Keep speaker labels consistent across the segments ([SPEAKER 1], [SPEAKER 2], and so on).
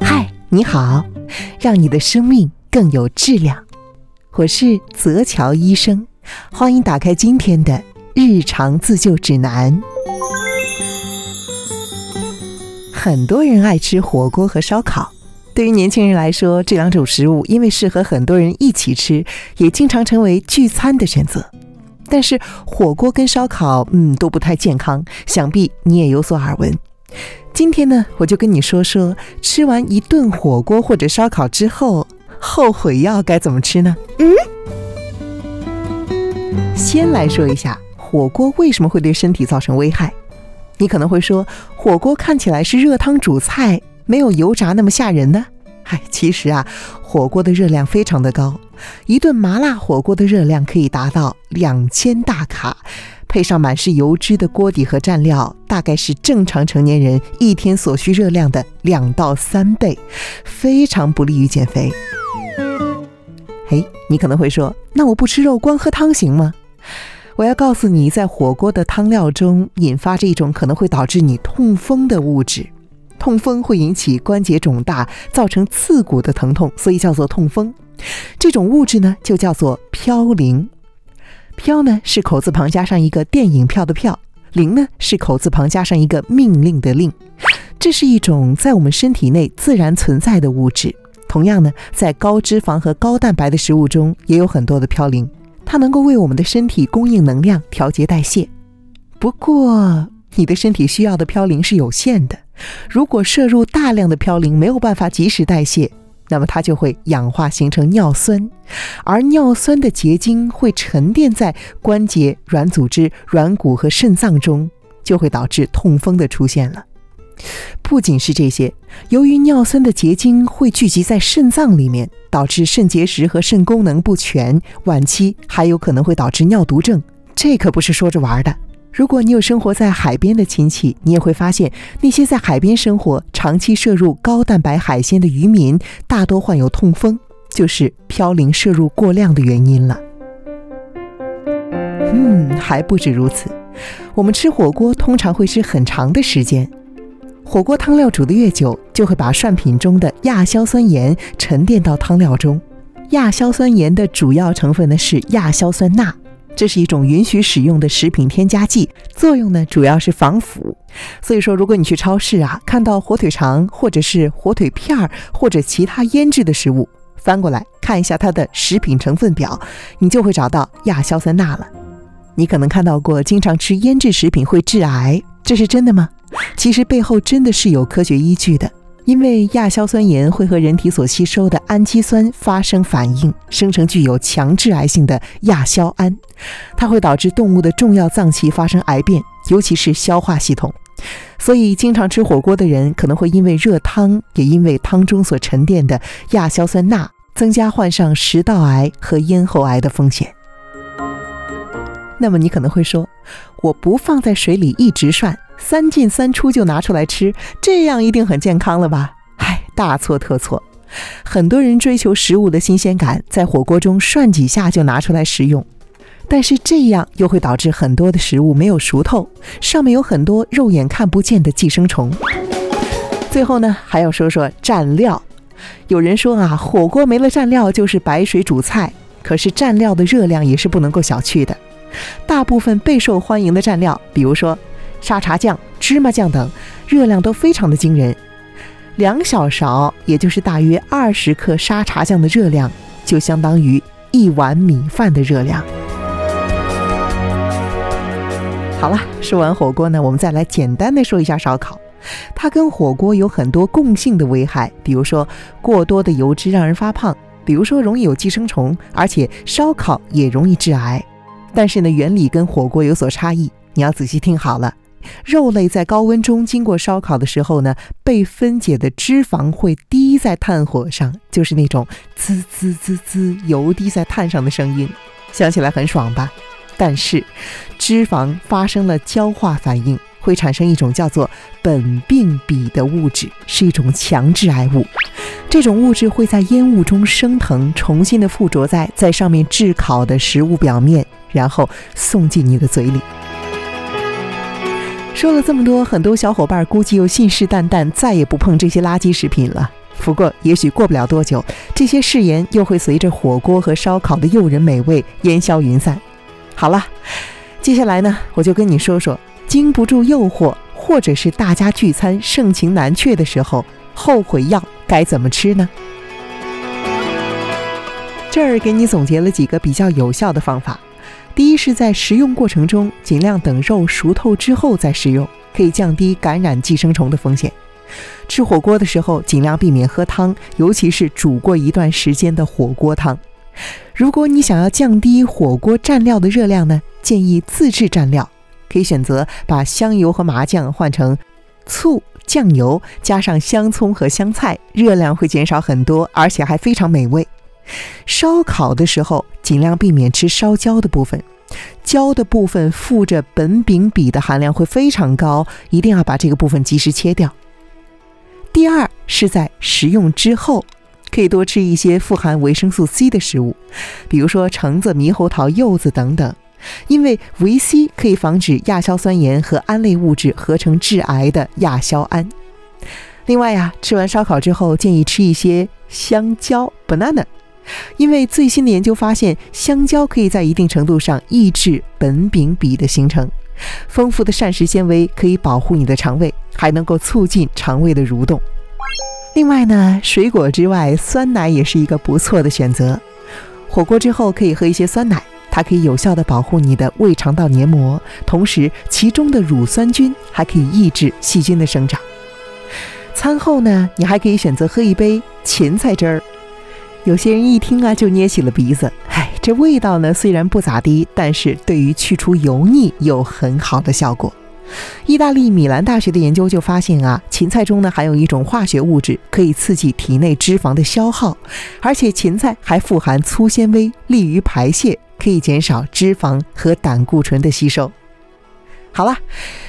[SPEAKER 1] 嗨，你好，让你的生命更有质量。我是泽乔医生，欢迎打开今天的日常自救指南。很多人爱吃火锅和烧烤，对于年轻人来说，这两种食物因为适合很多人一起吃，也经常成为聚餐的选择。但是火锅跟烧烤，嗯，都不太健康，想必你也有所耳闻。今天呢，我就跟你说说，吃完一顿火锅或者烧烤之后，后悔药该怎么吃呢？嗯，先来说一下火锅为什么会对身体造成危害。你可能会说，火锅看起来是热汤煮菜，没有油炸那么吓人呢。嗨，其实啊，火锅的热量非常的高，一顿麻辣火锅的热量可以达到两千大卡。配上满是油脂的锅底和蘸料，大概是正常成年人一天所需热量的两到三倍，非常不利于减肥。嘿，你可能会说，那我不吃肉，光喝汤行吗？我要告诉你，在火锅的汤料中引发着一种可能会导致你痛风的物质，痛风会引起关节肿大，造成刺骨的疼痛，所以叫做痛风。这种物质呢，就叫做嘌呤。飘呢是口字旁加上一个电影票的票，令呢是口字旁加上一个命令的令，这是一种在我们身体内自然存在的物质。同样呢，在高脂肪和高蛋白的食物中也有很多的嘌呤，它能够为我们的身体供应能量、调节代谢。不过，你的身体需要的嘌呤是有限的，如果摄入大量的嘌呤，没有办法及时代谢。那么它就会氧化形成尿酸，而尿酸的结晶会沉淀在关节、软组织、软骨和肾脏中，就会导致痛风的出现了。不仅是这些，由于尿酸的结晶会聚集在肾脏里面，导致肾结石和肾功能不全，晚期还有可能会导致尿毒症。这可不是说着玩的。如果你有生活在海边的亲戚，你也会发现，那些在海边生活、长期摄入高蛋白海鲜的渔民，大多患有痛风，就是嘌呤摄入过量的原因了。嗯，还不止如此，我们吃火锅通常会吃很长的时间，火锅汤料煮得越久，就会把涮品中的亚硝酸盐沉淀到汤料中。亚硝酸盐的主要成分呢是亚硝酸钠。这是一种允许使用的食品添加剂，作用呢主要是防腐。所以说，如果你去超市啊，看到火腿肠或者是火腿片儿或者其他腌制的食物，翻过来看一下它的食品成分表，你就会找到亚硝酸钠了。你可能看到过，经常吃腌制食品会致癌，这是真的吗？其实背后真的是有科学依据的。因为亚硝酸盐会和人体所吸收的氨基酸发生反应，生成具有强致癌性的亚硝胺，它会导致动物的重要脏器发生癌变，尤其是消化系统。所以，经常吃火锅的人可能会因为热汤，也因为汤中所沉淀的亚硝酸钠，增加患上食道癌和咽喉癌的风险。那么，你可能会说，我不放在水里一直涮。三进三出就拿出来吃，这样一定很健康了吧？唉，大错特错。很多人追求食物的新鲜感，在火锅中涮几下就拿出来食用，但是这样又会导致很多的食物没有熟透，上面有很多肉眼看不见的寄生虫。最后呢，还要说说蘸料。有人说啊，火锅没了蘸料就是白水煮菜，可是蘸料的热量也是不能够小觑的。大部分备受欢迎的蘸料，比如说。沙茶酱、芝麻酱等，热量都非常的惊人。两小勺，也就是大约二十克沙茶酱的热量，就相当于一碗米饭的热量。好了，说完火锅呢，我们再来简单的说一下烧烤。它跟火锅有很多共性的危害，比如说过多的油脂让人发胖，比如说容易有寄生虫，而且烧烤也容易致癌。但是呢，原理跟火锅有所差异，你要仔细听好了。肉类在高温中经过烧烤的时候呢，被分解的脂肪会滴在炭火上，就是那种滋滋滋滋油滴在炭上的声音，想起来很爽吧？但是，脂肪发生了焦化反应，会产生一种叫做苯并芘的物质，是一种强致癌物。这种物质会在烟雾中升腾，重新的附着在在上面炙烤的食物表面，然后送进你的嘴里。说了这么多，很多小伙伴估计又信誓旦旦再也不碰这些垃圾食品了。不过，也许过不了多久，这些誓言又会随着火锅和烧烤的诱人美味烟消云散。好了，接下来呢，我就跟你说说，经不住诱惑，或者是大家聚餐盛情难却的时候，后悔药该怎么吃呢？这儿给你总结了几个比较有效的方法。第一是在食用过程中，尽量等肉熟透之后再食用，可以降低感染寄生虫的风险。吃火锅的时候，尽量避免喝汤，尤其是煮过一段时间的火锅汤。如果你想要降低火锅蘸料的热量呢，建议自制蘸料，可以选择把香油和麻酱换成醋、酱油，加上香葱和香菜，热量会减少很多，而且还非常美味。烧烤的时候，尽量避免吃烧焦的部分，焦的部分附着苯丙芘的含量会非常高，一定要把这个部分及时切掉。第二是在食用之后，可以多吃一些富含维生素 C 的食物，比如说橙子、猕猴桃、柚子等等，因为维 C 可以防止亚硝酸盐和胺类物质合成致癌的亚硝胺。另外呀，吃完烧烤之后，建议吃一些香蕉 （banana），因为最新的研究发现，香蕉可以在一定程度上抑制苯丙芘的形成。丰富的膳食纤维可以保护你的肠胃，还能够促进肠胃的蠕动。另外呢，水果之外，酸奶也是一个不错的选择。火锅之后可以喝一些酸奶，它可以有效的保护你的胃肠道黏膜，同时其中的乳酸菌还可以抑制细菌的生长。餐后呢，你还可以选择喝一杯芹菜汁儿。有些人一听啊，就捏起了鼻子。唉，这味道呢虽然不咋地，但是对于去除油腻有很好的效果。意大利米兰大学的研究就发现啊，芹菜中呢含有一种化学物质，可以刺激体内脂肪的消耗，而且芹菜还富含粗纤维，利于排泄，可以减少脂肪和胆固醇的吸收。好了，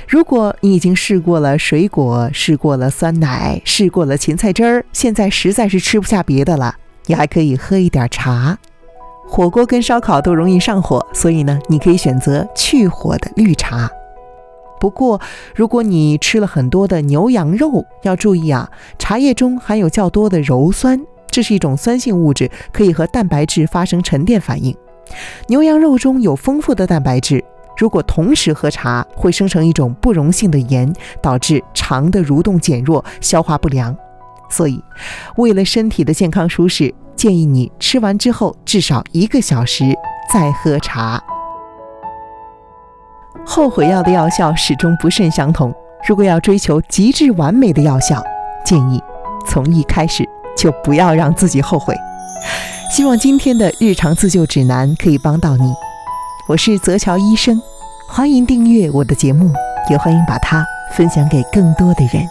[SPEAKER 1] 如果你已经试过了水果，试过了酸奶，试过了芹菜汁儿，现在实在是吃不下别的了。你还可以喝一点茶，火锅跟烧烤都容易上火，所以呢，你可以选择去火的绿茶。不过，如果你吃了很多的牛羊肉，要注意啊，茶叶中含有较多的鞣酸，这是一种酸性物质，可以和蛋白质发生沉淀反应。牛羊肉中有丰富的蛋白质，如果同时喝茶，会生成一种不溶性的盐，导致肠的蠕动减弱，消化不良。所以，为了身体的健康舒适，建议你吃完之后至少一个小时再喝茶。后悔药的药效始终不甚相同，如果要追求极致完美的药效，建议从一开始就不要让自己后悔。希望今天的日常自救指南可以帮到你。我是泽乔医生，欢迎订阅我的节目，也欢迎把它分享给更多的人。